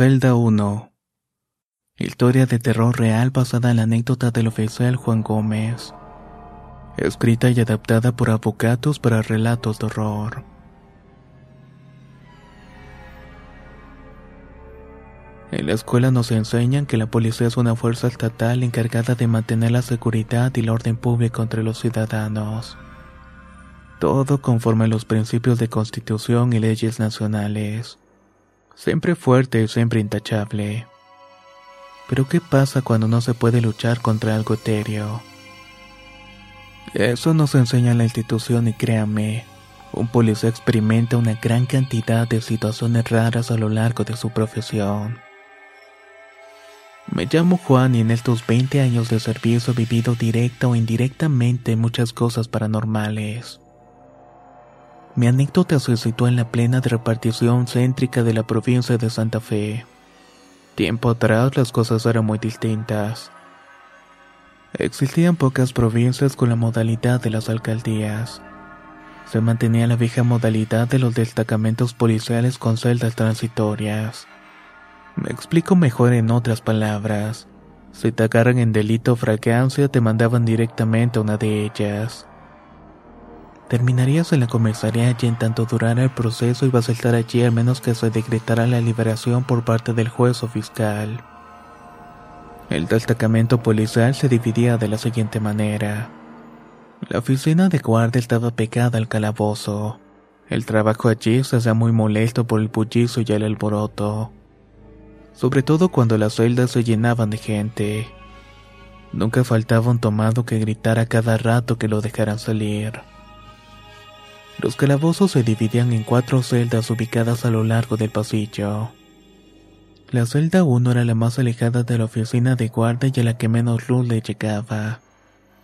Celda 1 Historia de terror real basada en la anécdota del oficial Juan Gómez. Escrita y adaptada por abogados para relatos de horror. En la escuela nos enseñan que la policía es una fuerza estatal encargada de mantener la seguridad y el orden público entre los ciudadanos. Todo conforme a los principios de constitución y leyes nacionales. Siempre fuerte y siempre intachable. Pero ¿qué pasa cuando no se puede luchar contra algo etéreo? Eso nos enseña la institución y créame, un policía experimenta una gran cantidad de situaciones raras a lo largo de su profesión. Me llamo Juan y en estos 20 años de servicio he vivido directa o indirectamente muchas cosas paranormales. Mi anécdota se sitúa en la plena repartición céntrica de la provincia de Santa Fe. Tiempo atrás las cosas eran muy distintas. Existían pocas provincias con la modalidad de las alcaldías. Se mantenía la vieja modalidad de los destacamentos policiales con celdas transitorias. Me explico mejor en otras palabras. Si te agarran en delito o fragancia, te mandaban directamente a una de ellas. Terminarías en la comisaría y en tanto durara el proceso ibas a estar allí al menos que se decretara la liberación por parte del juez o fiscal. El destacamento policial se dividía de la siguiente manera. La oficina de guardia estaba pegada al calabozo. El trabajo allí se hacía muy molesto por el bullizo y el alboroto. Sobre todo cuando las celdas se llenaban de gente. Nunca faltaba un tomado que gritara cada rato que lo dejaran salir. Los calabozos se dividían en cuatro celdas ubicadas a lo largo del pasillo. La celda 1 era la más alejada de la oficina de guardia y a la que menos luz le llegaba.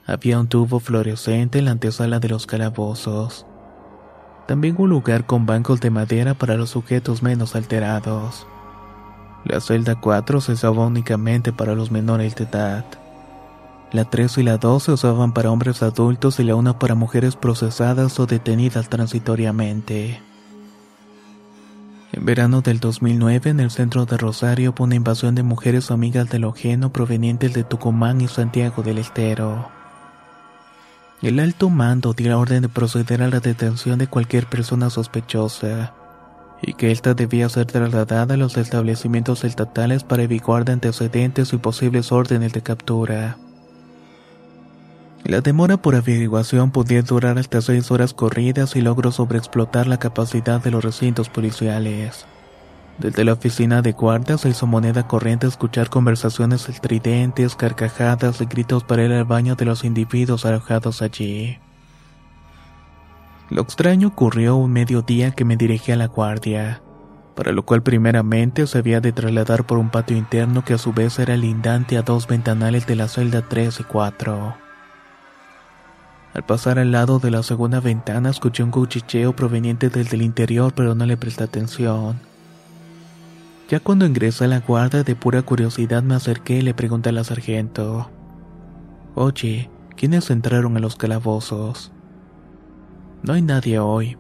Había un tubo fluorescente en la antesala de los calabozos. También un lugar con bancos de madera para los sujetos menos alterados. La celda 4 se usaba únicamente para los menores de edad. La 3 y la 2 se usaban para hombres adultos y la 1 para mujeres procesadas o detenidas transitoriamente. En verano del 2009, en el centro de Rosario, hubo una invasión de mujeres amigas del Ojeno provenientes de Tucumán y Santiago del Estero. El alto mando dio la orden de proceder a la detención de cualquier persona sospechosa y que ésta debía ser trasladada a los establecimientos estatales para evitar de antecedentes y posibles órdenes de captura. La demora por averiguación podía durar hasta seis horas corridas y logró sobreexplotar la capacidad de los recintos policiales. Desde la oficina de guardia se hizo moneda corriente escuchar conversaciones estridentes, carcajadas y gritos para ir al baño de los individuos alojados allí. Lo extraño ocurrió un mediodía que me dirigí a la guardia, para lo cual primeramente se había de trasladar por un patio interno que a su vez era lindante a dos ventanales de la celda 3 y 4. Al pasar al lado de la segunda ventana escuché un cuchicheo proveniente desde el interior pero no le presté atención. Ya cuando ingresé a la guardia de pura curiosidad me acerqué y le pregunté a la sargento. Oye, ¿quiénes entraron a los calabozos? No hay nadie hoy,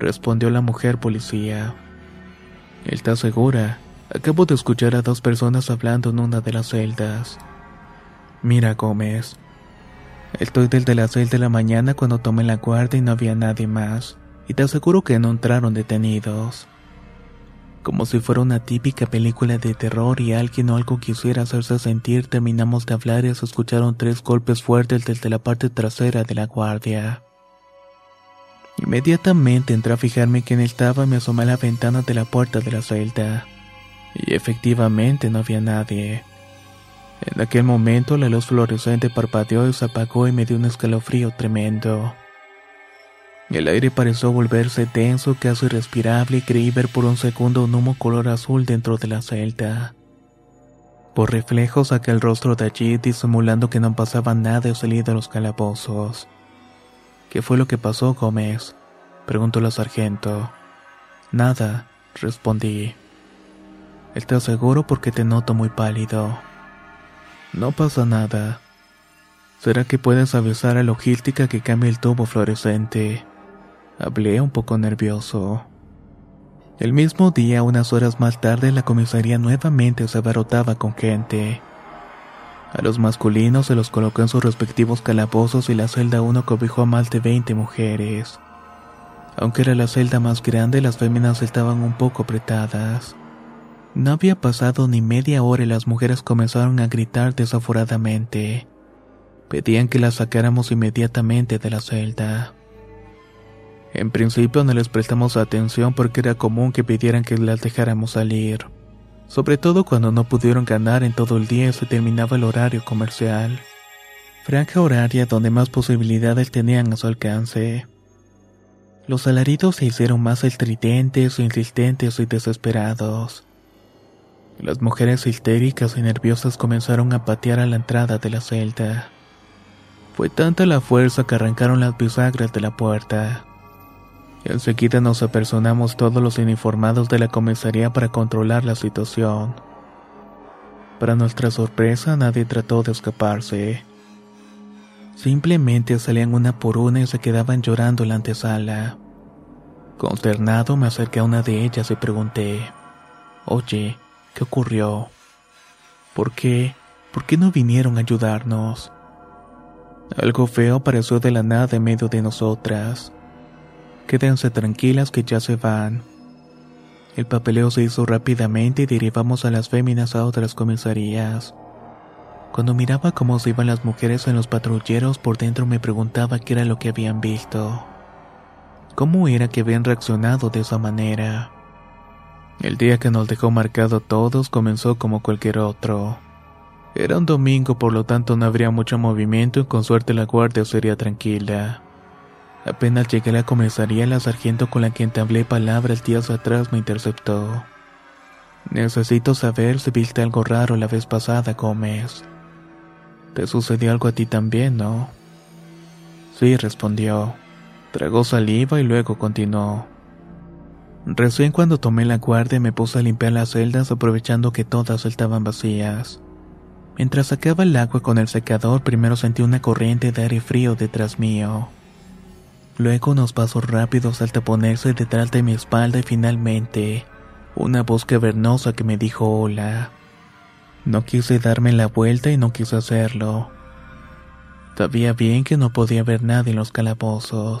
respondió la mujer policía. ¿Estás segura? Acabo de escuchar a dos personas hablando en una de las celdas. Mira, Gómez. Estoy desde las seis de la mañana cuando tomé la guardia y no había nadie más. Y te aseguro que no entraron detenidos. Como si fuera una típica película de terror y alguien o algo quisiera hacerse sentir, terminamos de hablar y se escucharon tres golpes fuertes desde la parte trasera de la guardia. Inmediatamente entré a fijarme quién estaba y me asomé a la ventana de la puerta de la celda. Y efectivamente no había nadie. En aquel momento la luz fluorescente parpadeó y se apagó y me dio un escalofrío tremendo. El aire pareció volverse denso, casi irrespirable y creí ver por un segundo un humo color azul dentro de la celda. Por reflejo saqué el rostro de allí disimulando que no pasaba nada y salí de los calabozos. ¿Qué fue lo que pasó, Gómez? preguntó la sargento. Nada, respondí. ¿Estás seguro porque te noto muy pálido? No pasa nada. ¿Será que puedes avisar a logística que cambie el tubo fluorescente? Hablé un poco nervioso. El mismo día, unas horas más tarde, la comisaría nuevamente se abarrotaba con gente. A los masculinos se los colocó en sus respectivos calabozos y la celda 1 cobijó a más de 20 mujeres. Aunque era la celda más grande, las féminas estaban un poco apretadas. No había pasado ni media hora y las mujeres comenzaron a gritar desaforadamente. Pedían que las sacáramos inmediatamente de la celda. En principio no les prestamos atención porque era común que pidieran que las dejáramos salir, sobre todo cuando no pudieron ganar en todo el día y se terminaba el horario comercial. Franja horaria donde más posibilidades tenían a su alcance. Los alaridos se hicieron más estridentes, insistentes y desesperados. Las mujeres histéricas y nerviosas comenzaron a patear a la entrada de la celda. Fue tanta la fuerza que arrancaron las bisagras de la puerta. Enseguida nos apersonamos todos los uniformados de la comisaría para controlar la situación. Para nuestra sorpresa, nadie trató de escaparse. Simplemente salían una por una y se quedaban llorando en la antesala. Consternado me acerqué a una de ellas y pregunté, Oye, ¿qué ocurrió? ¿Por qué? ¿Por qué no vinieron a ayudarnos? Algo feo apareció de la nada en medio de nosotras. Quédense tranquilas que ya se van. El papeleo se hizo rápidamente y derivamos a las féminas a otras comisarías. Cuando miraba cómo se iban las mujeres en los patrulleros, por dentro me preguntaba qué era lo que habían visto. ¿Cómo era que habían reaccionado de esa manera? El día que nos dejó marcado todos comenzó como cualquier otro. Era un domingo, por lo tanto no habría mucho movimiento y con suerte la guardia sería tranquila. Apenas llegué a la comisaría, la sargento con la que entablé palabras días atrás me interceptó. Necesito saber si viste algo raro la vez pasada, Gómez. ¿Te sucedió algo a ti también, no? Sí, respondió. Tragó saliva y luego continuó. Recién cuando tomé la guardia me puse a limpiar las celdas aprovechando que todas estaban vacías. Mientras sacaba el agua con el secador, primero sentí una corriente de aire frío detrás mío. Luego unos pasos rápidos al taponerse detrás de mi espalda y finalmente una voz cavernosa que me dijo hola. No quise darme la vuelta y no quise hacerlo. Sabía bien que no podía ver nada en los calabozos.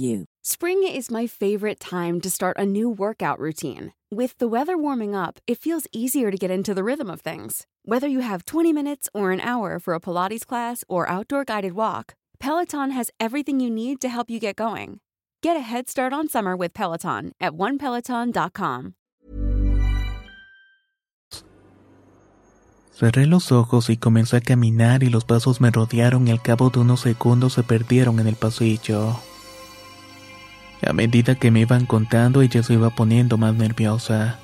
Spring is my favorite time to start a new workout routine. With the weather warming up, it feels easier to get into the rhythm of things. Whether you have 20 minutes or an hour for a Pilates class or outdoor guided walk, Peloton has everything you need to help you get going. Get a head start on summer with Peloton at onepeloton.com. Cerré los ojos y comencé a caminar y los pasos me rodearon y al cabo de unos segundos se perdieron en el pasillo. A medida que me iban contando ella se iba poniendo más nerviosa.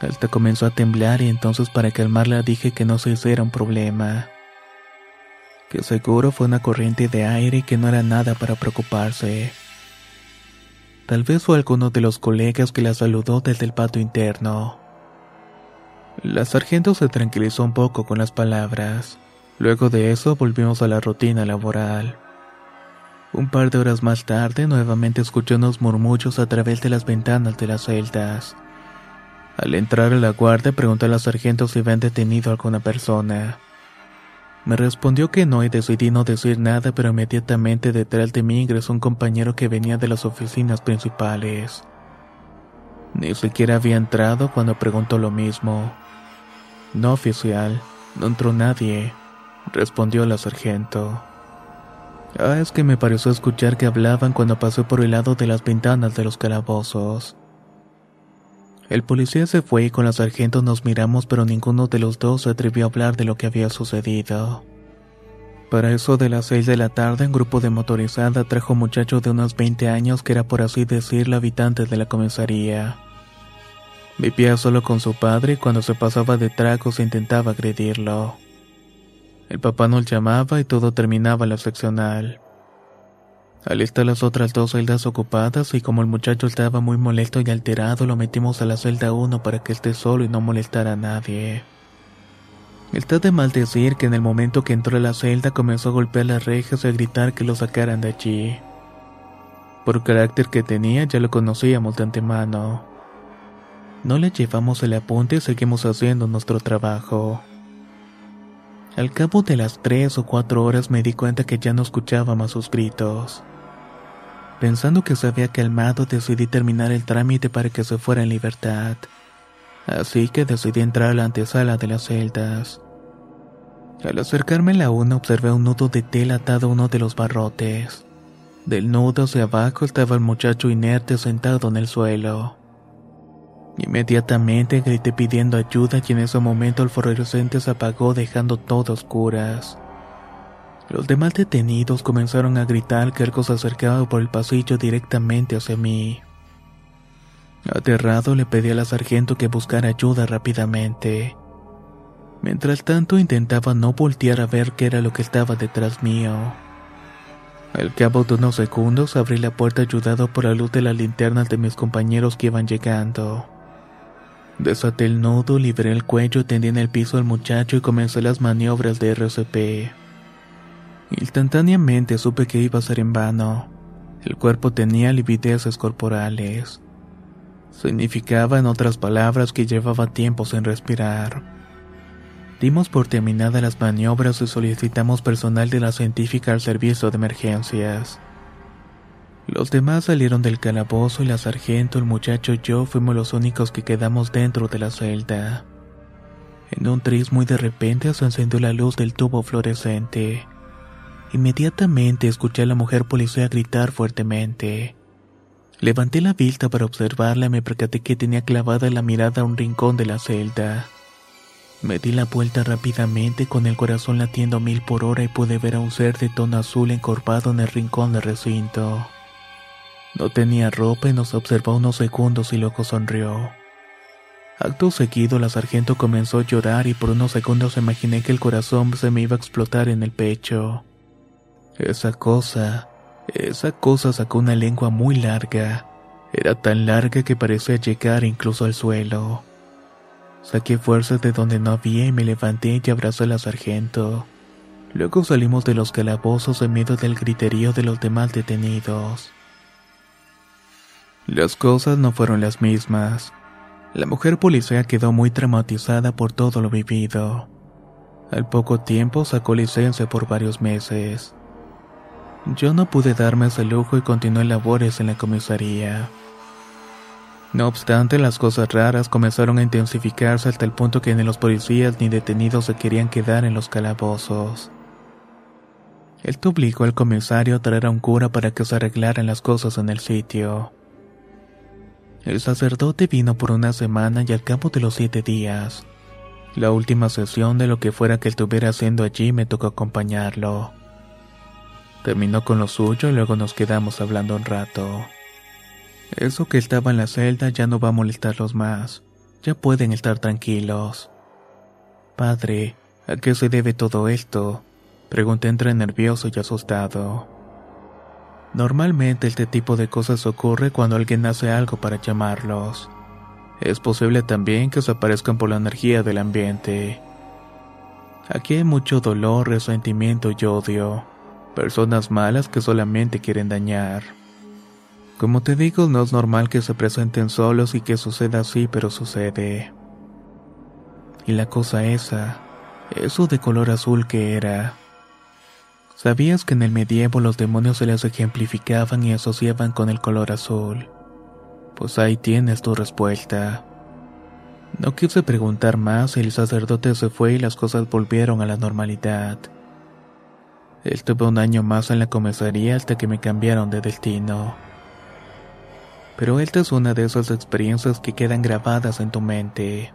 Hasta comenzó a temblar y entonces para calmarla dije que no se hiciera un problema. Que seguro fue una corriente de aire y que no era nada para preocuparse. Tal vez fue alguno de los colegas que la saludó desde el patio interno. La sargento se tranquilizó un poco con las palabras. Luego de eso volvimos a la rutina laboral. Un par de horas más tarde nuevamente escuché unos murmullos a través de las ventanas de las celdas. Al entrar a la guardia pregunté a la sargento si habían detenido a alguna persona. Me respondió que no y decidí no decir nada, pero inmediatamente detrás de mí ingresó un compañero que venía de las oficinas principales. Ni siquiera había entrado cuando preguntó lo mismo. No oficial, no entró nadie, respondió la sargento. Ah, es que me pareció escuchar que hablaban cuando pasé por el lado de las ventanas de los calabozos. El policía se fue y con la sargento nos miramos, pero ninguno de los dos se atrevió a hablar de lo que había sucedido. Para eso de las seis de la tarde, un grupo de motorizada trajo un muchacho de unos 20 años que era por así decirlo habitante de la comisaría. Vivía solo con su padre y cuando se pasaba de tragos intentaba agredirlo. El papá nos llamaba y todo terminaba en la seccional. Al estar las otras dos celdas ocupadas y como el muchacho estaba muy molesto y alterado, lo metimos a la celda 1 para que esté solo y no molestara a nadie. Está de mal decir que en el momento que entró a la celda comenzó a golpear las rejas y a gritar que lo sacaran de allí. Por carácter que tenía ya lo conocíamos de antemano. No le llevamos el apunte y seguimos haciendo nuestro trabajo. Al cabo de las tres o cuatro horas me di cuenta que ya no escuchaba más sus gritos. Pensando que se había calmado, decidí terminar el trámite para que se fuera en libertad. Así que decidí entrar a la antesala de las celdas. Al acercarme a la una observé un nudo de tela atado a uno de los barrotes. Del nudo hacia abajo estaba el muchacho inerte sentado en el suelo. Inmediatamente grité pidiendo ayuda y en ese momento el fluorescente se apagó dejando todo a oscuras. Los demás detenidos comenzaron a gritar que algo se acercaba por el pasillo directamente hacia mí. Aterrado le pedí a la sargento que buscara ayuda rápidamente. Mientras tanto intentaba no voltear a ver qué era lo que estaba detrás mío. Al cabo de unos segundos abrí la puerta ayudado por la luz de las linternas de mis compañeros que iban llegando. Desaté el nudo, liberé el cuello, tendí en el piso al muchacho y comencé las maniobras de RCP. Instantáneamente supe que iba a ser en vano. El cuerpo tenía livideces corporales. Significaba, en otras palabras, que llevaba tiempo sin respirar. Dimos por terminadas las maniobras y solicitamos personal de la científica al servicio de emergencias. Los demás salieron del calabozo y la sargento, el muchacho y yo fuimos los únicos que quedamos dentro de la celda. En un tris muy de repente se encendió la luz del tubo fluorescente. Inmediatamente escuché a la mujer policía gritar fuertemente. Levanté la vista para observarla y me percaté que tenía clavada la mirada a un rincón de la celda. Me di la vuelta rápidamente con el corazón latiendo mil por hora y pude ver a un ser de tono azul encorvado en el rincón del recinto. No tenía ropa y nos observó unos segundos y luego sonrió. Acto seguido la sargento comenzó a llorar y por unos segundos imaginé que el corazón se me iba a explotar en el pecho. Esa cosa, esa cosa sacó una lengua muy larga. Era tan larga que parecía llegar incluso al suelo. Saqué fuerzas de donde no había y me levanté y abrazé a la sargento. Luego salimos de los calabozos en medio del griterío de los demás detenidos. Las cosas no fueron las mismas. La mujer policía quedó muy traumatizada por todo lo vivido. Al poco tiempo sacó licencia por varios meses. Yo no pude darme ese lujo y continué labores en la comisaría. No obstante, las cosas raras comenzaron a intensificarse hasta el punto que ni los policías ni detenidos se querían quedar en los calabozos. Él obligó al comisario a traer a un cura para que se arreglaran las cosas en el sitio. El sacerdote vino por una semana y al cabo de los siete días, la última sesión de lo que fuera que estuviera haciendo allí me tocó acompañarlo. Terminó con lo suyo y luego nos quedamos hablando un rato. Eso que estaba en la celda ya no va a molestarlos más. Ya pueden estar tranquilos. Padre, ¿a qué se debe todo esto? Pregunté entre nervioso y asustado. Normalmente este tipo de cosas ocurre cuando alguien hace algo para llamarlos. Es posible también que se aparezcan por la energía del ambiente. Aquí hay mucho dolor, resentimiento y odio. Personas malas que solamente quieren dañar. Como te digo, no es normal que se presenten solos y que suceda así, pero sucede. Y la cosa esa, eso de color azul que era. ¿Sabías que en el medievo los demonios se les ejemplificaban y asociaban con el color azul? Pues ahí tienes tu respuesta. No quise preguntar más, el sacerdote se fue y las cosas volvieron a la normalidad. Estuve un año más en la comisaría hasta que me cambiaron de destino. Pero esta es una de esas experiencias que quedan grabadas en tu mente.